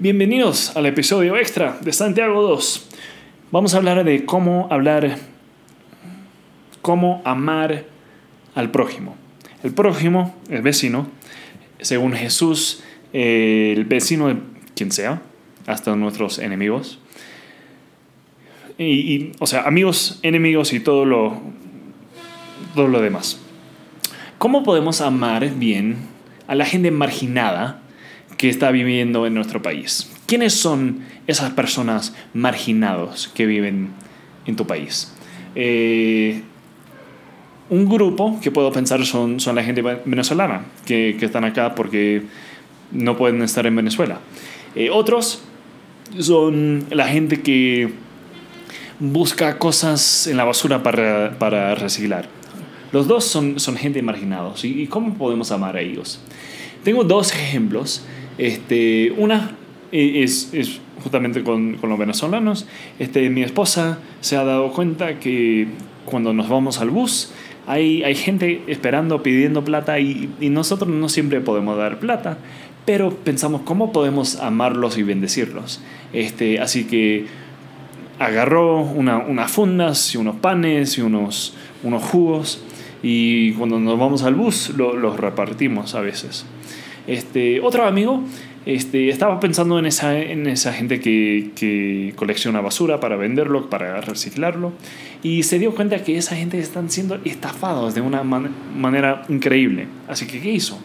Bienvenidos al episodio extra de Santiago 2. Vamos a hablar de cómo hablar, cómo amar al prójimo. El prójimo, el vecino, según Jesús, eh, el vecino de quien sea, hasta nuestros enemigos. Y, o sea, amigos, enemigos y todo lo, todo lo demás. ¿Cómo podemos amar bien a la gente marginada? Que está viviendo en nuestro país. ¿Quiénes son esas personas marginados que viven en tu país? Eh, un grupo que puedo pensar son, son la gente venezolana, que, que están acá porque no pueden estar en Venezuela. Eh, otros son la gente que busca cosas en la basura para, para reciclar. Los dos son, son gente marginados. ¿Y cómo podemos amar a ellos? Tengo dos ejemplos este, una es, es justamente con, con, los venezolanos. Este, mi esposa se ha dado cuenta que cuando nos vamos al bus, hay, hay gente esperando, pidiendo plata y, y, nosotros no siempre podemos dar plata, pero pensamos cómo podemos amarlos y bendecirlos. Este, así que agarró una, unas fundas y unos panes y unos, unos jugos y cuando nos vamos al bus lo, los repartimos a veces. Este, otro amigo este, estaba pensando en esa, en esa gente que, colecciona basura para venderlo, para reciclarlo, y se dio cuenta que esa gente están siendo estafados de una manera increíble. Así que, ¿qué hizo?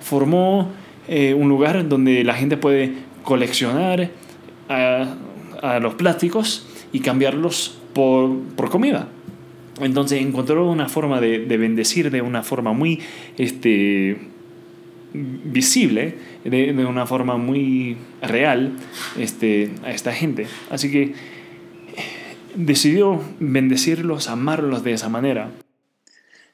Formó eh, un lugar donde la gente puede coleccionar a, a los plásticos y cambiarlos por, comida. Entonces encontró una forma de, de bendecir de una forma muy este, visible de, una forma muy real este, a esta gente. Así que decidió bendecirlos, amarlos de esa manera.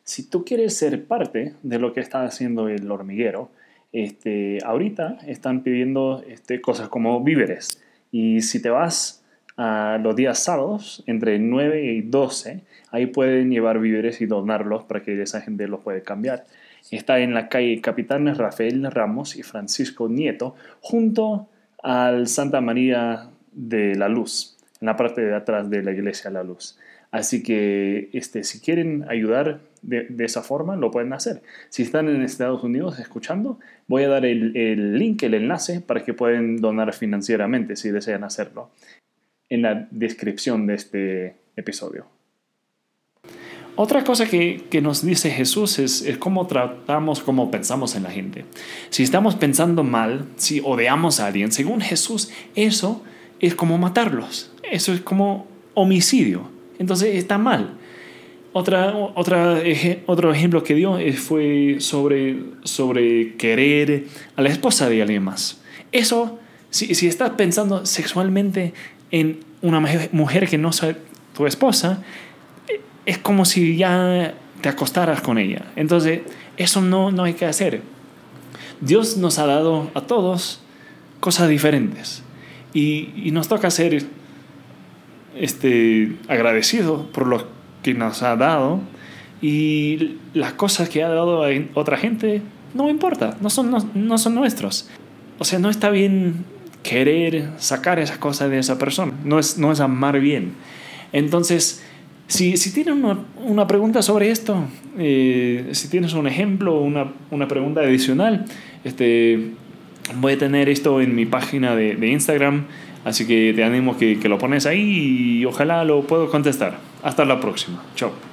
Si tú quieres ser parte de lo que está haciendo el hormiguero, este, ahorita están pidiendo este, cosas como víveres. Y si te vas a los días sábados, entre 9 y 12, ahí pueden llevar víveres y donarlos para que esa gente los puede cambiar. Está en la calle Capitanes Rafael Ramos y Francisco Nieto, junto al Santa María de la Luz, en la parte de atrás de la iglesia La Luz. Así que este, si quieren ayudar de, de, esa forma, lo pueden hacer. Si están en Estados Unidos escuchando, voy a dar el, el link, el enlace, para que puedan donar financieramente si desean hacerlo en la descripción de este episodio. Otra cosa que, que nos dice Jesús es, es, cómo tratamos, cómo pensamos en la gente. Si estamos pensando mal, si odiamos a alguien, según Jesús, eso es como matarlos. Eso es como homicidio. Entonces está mal. Otra, otra, otro ejemplo que dio fue sobre, sobre querer a la esposa de alguien más. Eso, si, si estás pensando sexualmente en una mujer que no es tu esposa, es como si ya te acostaras con ella. Entonces, eso no, no hay que hacer. Dios nos ha dado a todos cosas diferentes y, y nos toca ser este, agradecidos por lo que nos ha dado y las cosas que ha dado a otra gente no importa, no son, no, no son nuestros. O sea, no está bien querer sacar esas cosas de esa persona, no es, no es amar bien. Entonces, si, si tienen una, una, pregunta sobre esto, eh, si tienes un ejemplo, una, una pregunta adicional, este, voy a tener esto en mi página de, de Instagram, así que te animo que, que lo pones ahí y ojalá lo puedo contestar. Hasta la próxima. Chao.